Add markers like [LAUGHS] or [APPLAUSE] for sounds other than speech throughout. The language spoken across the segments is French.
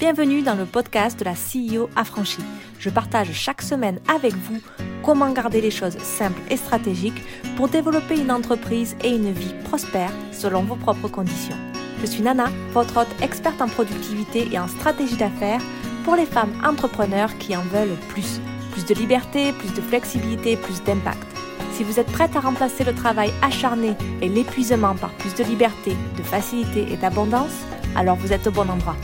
Bienvenue dans le podcast de la CEO affranchie. Je partage chaque semaine avec vous comment garder les choses simples et stratégiques pour développer une entreprise et une vie prospère selon vos propres conditions. Je suis Nana, votre hôte experte en productivité et en stratégie d'affaires pour les femmes entrepreneurs qui en veulent plus. Plus de liberté, plus de flexibilité, plus d'impact. Si vous êtes prête à remplacer le travail acharné et l'épuisement par plus de liberté, de facilité et d'abondance, alors vous êtes au bon endroit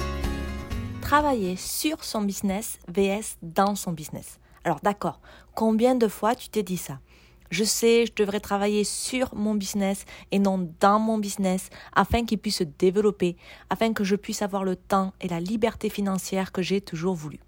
travailler sur son business vs dans son business. Alors d'accord, combien de fois tu t'es dit ça? Je sais, je devrais travailler sur mon business et non dans mon business afin qu'il puisse se développer, afin que je puisse avoir le temps et la liberté financière que j'ai toujours voulu.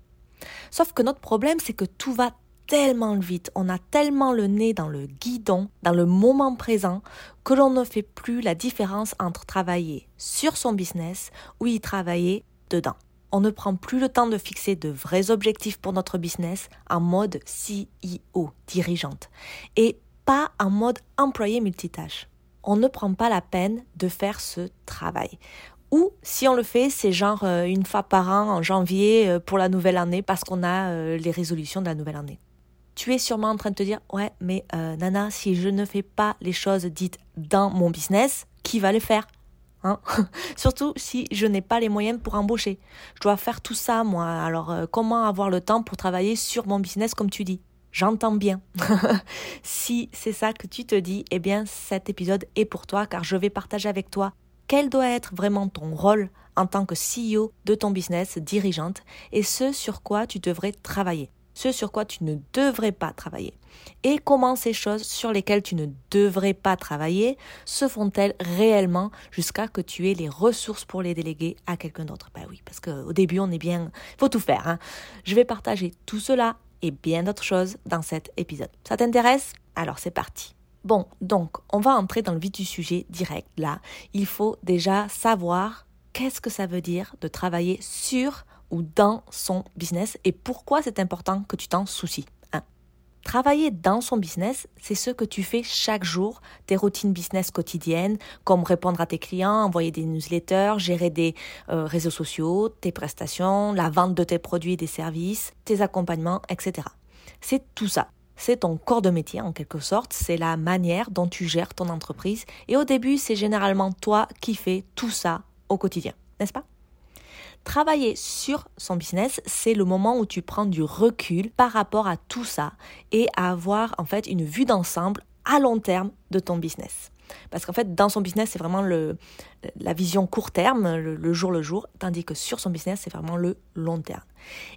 Sauf que notre problème, c'est que tout va tellement vite, on a tellement le nez dans le guidon, dans le moment présent, que l'on ne fait plus la différence entre travailler sur son business ou y travailler dedans on ne prend plus le temps de fixer de vrais objectifs pour notre business en mode CEO, dirigeante, et pas en mode employé multitâche. On ne prend pas la peine de faire ce travail. Ou si on le fait, c'est genre euh, une fois par an en janvier euh, pour la nouvelle année parce qu'on a euh, les résolutions de la nouvelle année. Tu es sûrement en train de te dire, ouais, mais Nana, si je ne fais pas les choses dites dans mon business, qui va les faire? Hein [LAUGHS] Surtout si je n'ai pas les moyens pour embaucher. Je dois faire tout ça, moi. Alors, euh, comment avoir le temps pour travailler sur mon business, comme tu dis? J'entends bien. [LAUGHS] si c'est ça que tu te dis, eh bien, cet épisode est pour toi, car je vais partager avec toi quel doit être vraiment ton rôle en tant que CEO de ton business, dirigeante, et ce sur quoi tu devrais travailler ce sur quoi tu ne devrais pas travailler. Et comment ces choses sur lesquelles tu ne devrais pas travailler se font-elles réellement jusqu'à que tu aies les ressources pour les déléguer à quelqu'un d'autre? Ben oui, parce qu'au début on est bien, faut tout faire. Hein. Je vais partager tout cela et bien d'autres choses dans cet épisode. Ça t'intéresse? Alors c'est parti. Bon, donc on va entrer dans le vif du sujet direct là. Il faut déjà savoir qu'est-ce que ça veut dire de travailler sur ou dans son business et pourquoi c'est important que tu t'en soucies. Travailler dans son business, c'est ce que tu fais chaque jour, tes routines business quotidiennes, comme répondre à tes clients, envoyer des newsletters, gérer des euh, réseaux sociaux, tes prestations, la vente de tes produits et des services, tes accompagnements, etc. C'est tout ça. C'est ton corps de métier en quelque sorte, c'est la manière dont tu gères ton entreprise et au début c'est généralement toi qui fais tout ça au quotidien, n'est-ce pas? Travailler sur son business, c'est le moment où tu prends du recul par rapport à tout ça et à avoir en fait une vue d'ensemble à long terme de ton business. Parce qu'en fait, dans son business, c'est vraiment le, la vision court terme, le, le, jour le jour, tandis que sur son business, c'est vraiment le long terme.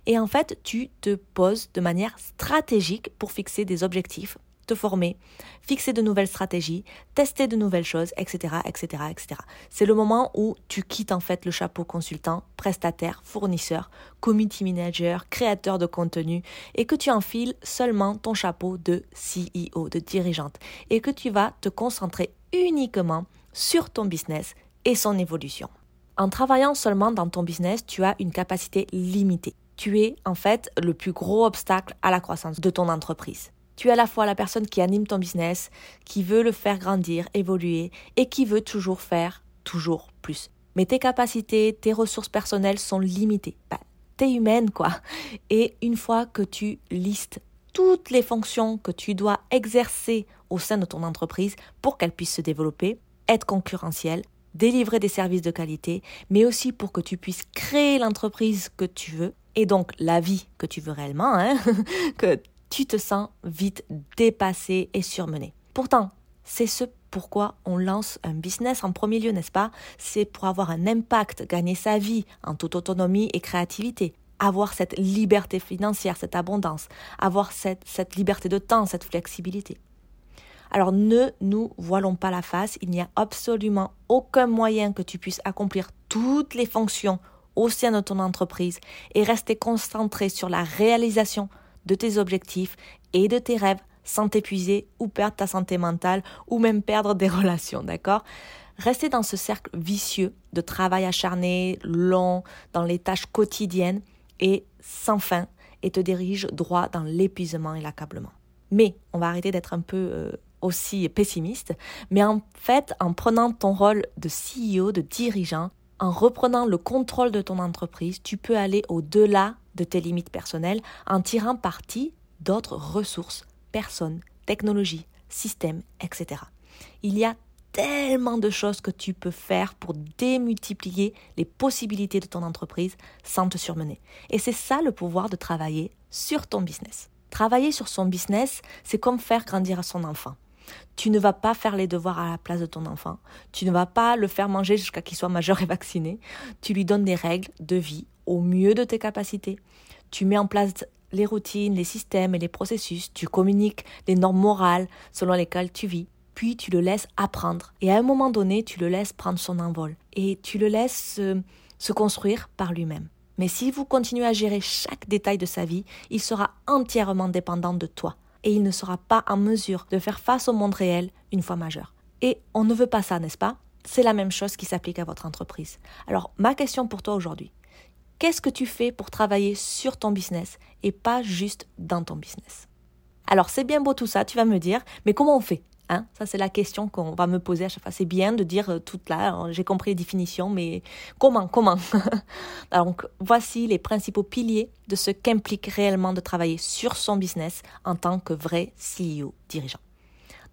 Et en fait, tu te poses de manière stratégique pour fixer des objectifs former, fixer de nouvelles stratégies, tester de nouvelles choses, etc., etc., etc. C'est le moment où tu quittes en fait le chapeau consultant, prestataire, fournisseur, community manager, créateur de contenu et que tu enfiles seulement ton chapeau de CEO, de dirigeante et que tu vas te concentrer uniquement sur ton business et son évolution. En travaillant seulement dans ton business, tu as une capacité limitée. Tu es en fait le plus gros obstacle à la croissance de ton entreprise. Tu es à la fois la personne qui anime ton business, qui veut le faire grandir, évoluer et qui veut toujours faire toujours plus. Mais tes capacités, tes ressources personnelles sont limitées. Bah, t'es humaine, quoi. Et une fois que tu listes toutes les fonctions que tu dois exercer au sein de ton entreprise pour qu'elle puisse se développer, être concurrentielle, délivrer des services de qualité, mais aussi pour que tu puisses créer l'entreprise que tu veux et donc la vie que tu veux réellement, hein, [LAUGHS] que tu te sens vite dépassé et surmené. Pourtant, c'est ce pourquoi on lance un business en premier lieu, n'est-ce pas? C'est pour avoir un impact, gagner sa vie en toute autonomie et créativité, avoir cette liberté financière, cette abondance, avoir cette, liberté de temps, cette flexibilité. Alors ne nous voilons pas la face, il n'y a absolument aucun moyen que tu puisses accomplir toutes les fonctions au sein de ton entreprise et rester concentré sur la réalisation de tes objectifs et de tes rêves sans t'épuiser ou perdre ta santé mentale ou même perdre des [LAUGHS] relations, d'accord? Rester dans ce cercle vicieux de travail acharné, long, dans les tâches quotidiennes et sans fin et te dirige droit dans l'épuisement et l'accablement. Mais on va arrêter d'être un peu euh, aussi pessimiste, mais en fait, en prenant ton rôle de CEO, de dirigeant, En reprenant le contrôle de ton entreprise, tu peux aller au-delà de tes limites personnelles en tirant parti d'autres ressources, personnes, technologies, systèmes, etc. Il y a tellement de choses que tu peux faire pour démultiplier les possibilités de ton entreprise sans te surmener. Et c'est ça le pouvoir de travailler sur ton business. Travailler sur son business, c'est comme faire grandir son enfant. Tu ne vas pas faire les devoirs à la place de ton enfant. Tu ne vas pas le faire manger jusqu'à qu'il soit majeur et vacciné. Tu lui donnes des règles de vie au mieux de tes capacités. Tu mets en place les routines, les systèmes et les processus. Tu communiques les normes morales selon lesquelles tu vis puis tu le laisses apprendre. Et à un moment donné, tu le laisses prendre son envol. Et tu le laisses se, construire par lui-même. Mais si vous continuez à gérer chaque détail de sa vie, il sera entièrement dépendant de toi. Et il ne sera pas en mesure de faire face au monde réel une fois majeur. Et on ne veut pas ça, n'est-ce pas? C'est la même chose qui s'applique à votre entreprise. Alors, ma question pour toi aujourd'hui, qu'est-ce que tu fais pour travailler sur ton business et pas juste dans ton business? Alors, c'est bien beau tout ça, tu vas me dire, mais comment on fait Hein, ça, c'est la question qu'on va me poser à chaque fois. C'est bien de dire euh, tout là, j'ai compris les définitions, mais comment, comment? [LAUGHS] Donc, voici les principaux piliers de ce qu'implique réellement de travailler sur son business en tant que vrai CEO dirigeant.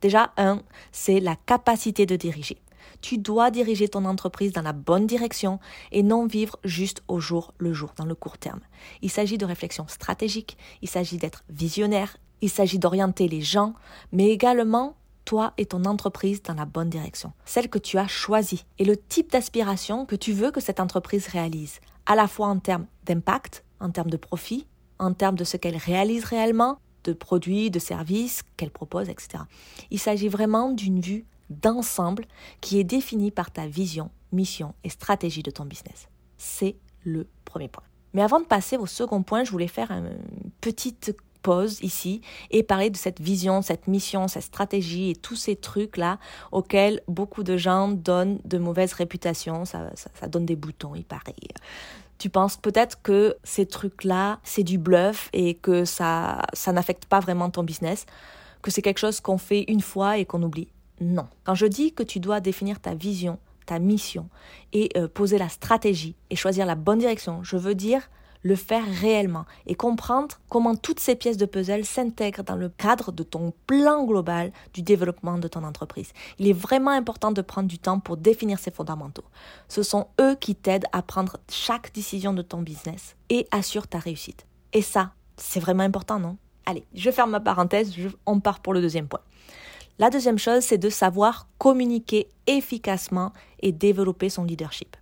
Déjà, un, c'est la capacité de diriger. Tu dois diriger ton entreprise dans la bonne direction et non vivre juste au jour le jour, dans le court terme. Il s'agit de réflexion stratégique, il s'agit d'être visionnaire, il s'agit d'orienter les gens, mais également toi et ton entreprise dans la bonne direction, celle que tu as choisie et le type d'aspiration que tu veux que cette entreprise réalise, à la fois en termes d'impact, en termes de profit, en termes de ce qu'elle réalise réellement, de produits, de services qu'elle propose, etc. Il s'agit vraiment d'une vue d'ensemble qui est définie par ta vision, mission et stratégie de ton business. C'est le premier point. Mais avant de passer au second point, je voulais faire une petite pause ici et parler de cette vision, cette mission, cette stratégie et tous ces trucs-là auxquels beaucoup de gens donnent de mauvaises réputations. Ça, ça, donne des boutons, il paraît. Tu penses peut-être que ces trucs-là, c'est du bluff et que ça, ça n'affecte pas vraiment ton business, que c'est quelque chose qu'on fait une fois et qu'on oublie. Non. Quand je dis que tu dois définir ta vision, ta mission et euh, poser la stratégie et choisir la bonne direction, je veux dire le faire réellement et comprendre comment toutes ces pièces de puzzle s'intègrent dans le cadre de ton plan global du développement de ton entreprise. Il est vraiment important de prendre du temps pour définir ces fondamentaux. Ce sont eux qui t'aident à prendre chaque décision de ton business et assurent ta réussite. Et ça, c'est vraiment important, non? Allez, je ferme ma parenthèse, on part pour le deuxième point. La deuxième chose, c'est de savoir communiquer efficacement et développer son leadership.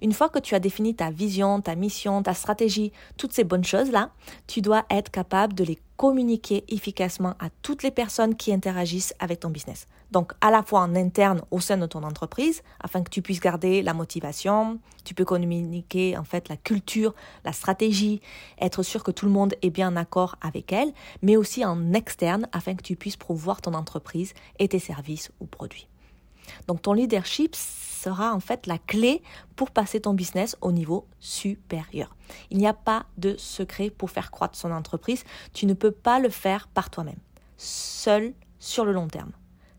Une fois que tu as défini ta vision, ta mission, ta stratégie, toutes ces bonnes choses-là, tu dois être capable de les communiquer efficacement à toutes les personnes qui interagissent avec ton business. Donc à la fois en interne au sein de ton entreprise, afin que tu puisses garder la motivation, tu peux communiquer en fait la culture, la stratégie, être sûr que tout le monde est bien en accord avec elle, mais aussi en externe afin que tu puisses promouvoir ton entreprise et tes services ou produits. Donc ton leadership sera en fait la clé pour passer ton business au niveau supérieur. Il n'y a pas de secret pour faire croître son entreprise. Tu ne peux pas le faire par toi-même, seul sur le long terme.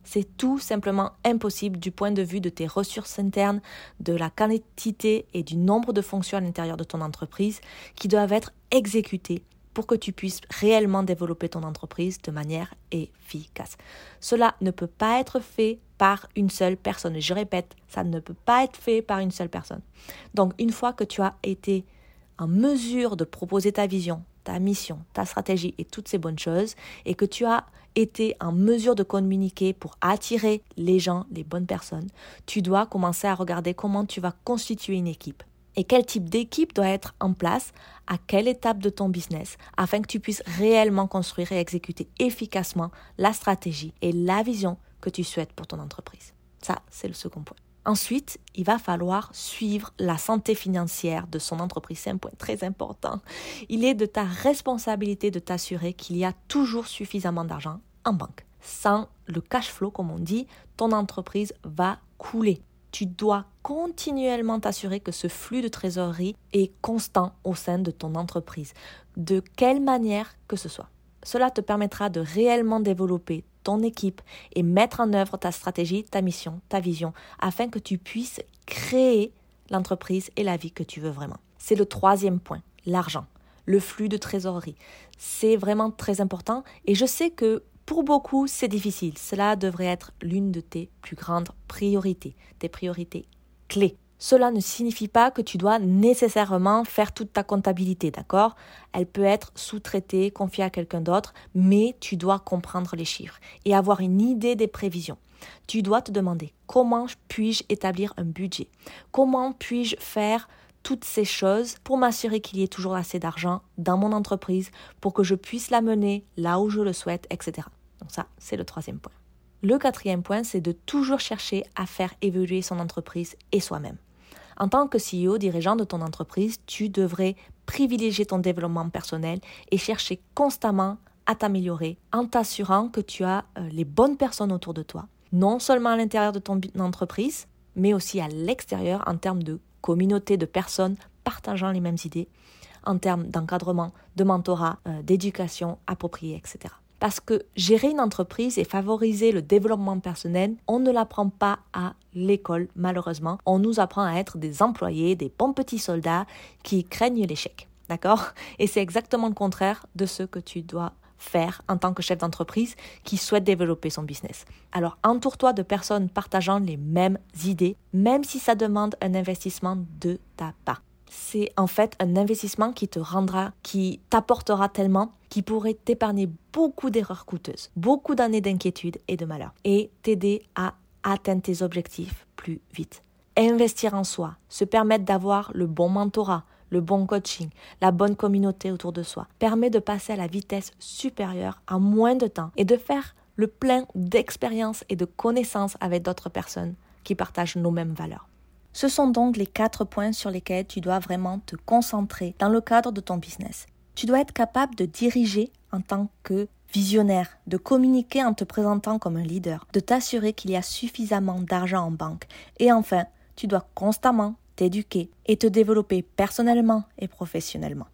C'est tout simplement impossible du point de vue de tes ressources internes, de la quantité et du nombre de fonctions à l'intérieur de ton entreprise qui doivent être exécutées pour que tu puisses réellement développer ton entreprise de manière efficace. Cela ne peut pas être fait par une seule personne. je répète, ça ne peut pas être fait par une seule personne. Donc une fois que tu as été en mesure de proposer ta vision, ta mission, ta stratégie et toutes ces bonnes choses, et que tu as été en mesure de communiquer pour attirer les gens, les bonnes personnes, tu dois commencer à regarder comment tu vas constituer une équipe et quel type d'équipe doit être en place à quelle étape de ton business afin que tu puisses réellement construire et exécuter efficacement la stratégie et la vision que tu souhaites pour ton entreprise. Ça, c'est le second point. Ensuite, il va falloir suivre la santé financière de son entreprise. C'est un point très important. Il est de ta responsabilité de t'assurer qu'il y a toujours suffisamment d'argent en banque. Sans le cash flow, comme on dit, ton entreprise va couler tu dois continuellement t'assurer que ce flux de trésorerie est constant au sein de ton entreprise, de quelle manière que ce soit. Cela te permettra de réellement développer équipe et mettre en œuvre ta stratégie, ta mission, ta vision, afin que tu puisses créer l'entreprise et la vie que tu veux vraiment. C'est le troisième point, l'argent, le flux de trésorerie. C'est vraiment très important et je sais que pour beaucoup, c'est difficile. Cela devrait être l'une de tes plus grandes priorités, tes priorités clés. Cela ne signifie pas que tu dois nécessairement faire toute ta comptabilité, d'accord? Elle peut être sous-traitée, confiée à quelqu'un d'autre, mais tu dois comprendre les chiffres et avoir une idée des prévisions. Tu dois te demander comment puis-je établir un budget? Comment puis-je faire toutes ces choses pour m'assurer qu'il y ait toujours assez d'argent dans mon entreprise pour que je puisse la mener là où je le souhaite, etc. Donc ça, c'est le troisième point. Le quatrième point, c'est de toujours chercher à faire évoluer son entreprise et soi-même. En tant que CEO, dirigeant de ton entreprise, tu devrais privilégier ton développement personnel et chercher constamment à t'améliorer en t'assurant que tu as euh, les bonnes personnes autour de toi, non seulement à l'intérieur de ton entreprise, mais aussi à l'extérieur en termes de communauté de personnes partageant les mêmes idées, en termes d'encadrement, de mentorat, euh, d'éducation appropriée, etc. Parce que gérer une entreprise et favoriser le développement personnel, on ne l'apprend pas à l'école, malheureusement. On nous apprend à être des employés, des bons petits soldats qui craignent l'échec. D'accord? Et c'est exactement le contraire de ce que tu dois faire en tant que chef d'entreprise qui souhaite développer son business. Alors entoure-toi de personnes partageant les mêmes idées, même si ça demande un investissement de ta part c'est en fait un investissement qui te rendra, qui t'apportera tellement, qui pourrait t'épargner beaucoup d'erreurs coûteuses, beaucoup d'années d'inquiétude et de malheur, et t'aider à atteindre tes objectifs plus vite. Investir en soi, se permettre d'avoir le bon mentorat, le bon coaching, la bonne communauté autour de soi, permet de passer à la vitesse supérieure en moins de temps et de faire le plein d'expérience et de connaissances avec d'autres personnes qui partagent nos mêmes valeurs. Ce sont donc les quatre points sur lesquels tu dois vraiment te concentrer dans le cadre de ton business. Tu dois être capable de diriger en tant que visionnaire, de communiquer en te présentant comme un leader, de t'assurer qu'il y a suffisamment d'argent en banque. Et enfin, tu dois constamment t'éduquer et te développer personnellement et professionnellement.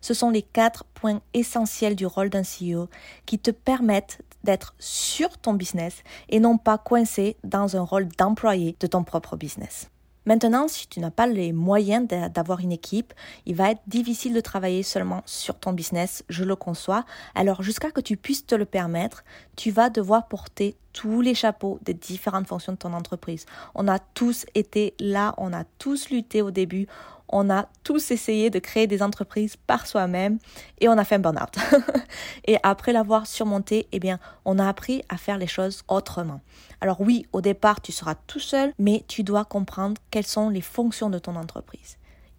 Ce sont les quatre points essentiels du rôle d'un CEO qui te permettent d'être sur ton business et non pas coincé dans un rôle d'employé de ton propre business. Maintenant, si tu n'as pas les moyens d'avoir une équipe, il va être difficile de travailler seulement sur ton business, je le conçois. Alors jusqu'à que tu puisses te le permettre, tu vas devoir porter tous les chapeaux des différentes fonctions de ton entreprise. On a tous été là, on a tous lutté au début, on a tous essayé de créer des entreprises par soi-même et on a fait un burn-out. [LAUGHS] et après l'avoir surmonté, eh bien, on a appris à faire les choses autrement. Alors oui, au départ, tu seras tout seul, mais tu dois comprendre quelles sont les fonctions de ton entreprise.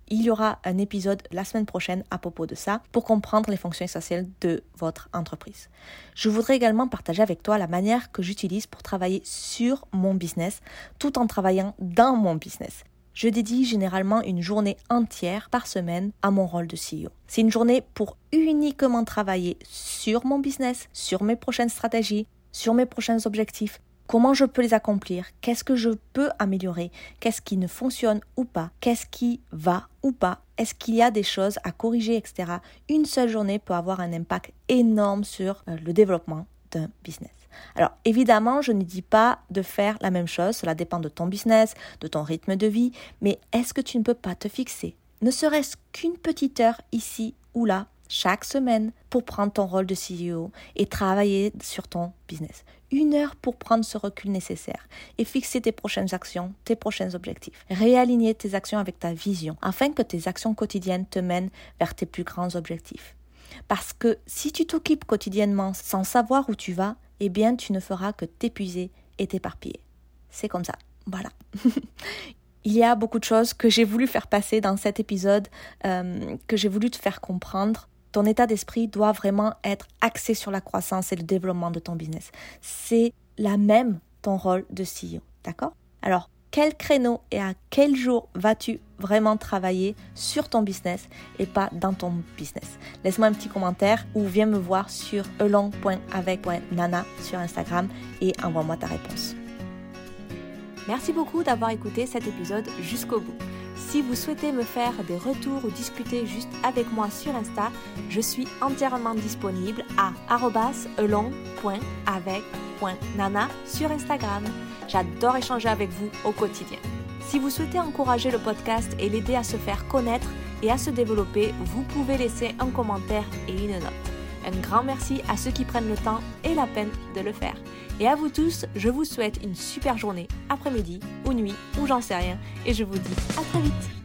Il y aura un épisode la semaine prochaine à propos de ça pour comprendre les fonctions essentielles de votre entreprise. Je voudrais également partager avec toi la manière que j'utilise pour travailler sur mon business tout en travaillant dans mon business je dédie généralement une journée entière par semaine à mon rôle de CEO. C'est une journée pour uniquement travailler sur mon business, sur mes prochaines stratégies, sur mes prochains objectifs, comment je peux les accomplir, qu'est-ce que je peux améliorer, qu'est-ce qui ne fonctionne ou pas, qu'est-ce qui va ou pas, est-ce qu'il y a des choses à corriger, etc. Une seule journée peut avoir un impact énorme sur euh, le développement d'un business. Alors évidemment, je ne dis pas de faire la même chose, cela dépend de ton business, de ton rythme de vie, mais est-ce que tu ne peux pas te fixer, ne serait-ce qu'une petite heure ici ou là, chaque semaine, pour prendre ton rôle de CEO et travailler sur ton business une heure pour prendre ce recul nécessaire et fixer tes prochaines actions, tes prochains objectifs. Réaligner tes actions avec ta vision afin que tes actions quotidiennes te mènent vers tes plus grands objectifs. Parce que si tu t'occupes quotidiennement sans savoir où tu vas, eh bien tu ne feras que t'épuiser et t'éparpiller. C'est comme ça. Voilà. [LAUGHS] Il y a beaucoup de choses que j'ai voulu faire passer dans cet épisode, euh, que j'ai voulu te faire comprendre. Ton état d'esprit doit vraiment être axé sur la croissance et le développement de ton business. C'est la même ton rôle de CEO. D'accord? Alors, quel créneau et à quel jour vas-tu vraiment travailler sur ton business et pas dans ton business? Laisse-moi un petit commentaire ou viens me voir sur elong.avec.nana sur Instagram et envoie-moi ta réponse. Merci beaucoup d'avoir écouté cet épisode jusqu'au bout. Si vous souhaitez me faire des retours ou discuter juste avec moi sur Insta, je suis entièrement disponible à elong.avec.nana sur Instagram. J'adore échanger avec vous au quotidien. Si vous souhaitez encourager le podcast et l'aider à se faire connaître et à se développer, vous pouvez laisser un commentaire et une note. Un grand merci à ceux qui prennent le temps et la peine de le faire. Et à vous tous, je vous souhaite une super journée, après-midi ou nuit ou j'en sais rien. Et je vous dis à très vite.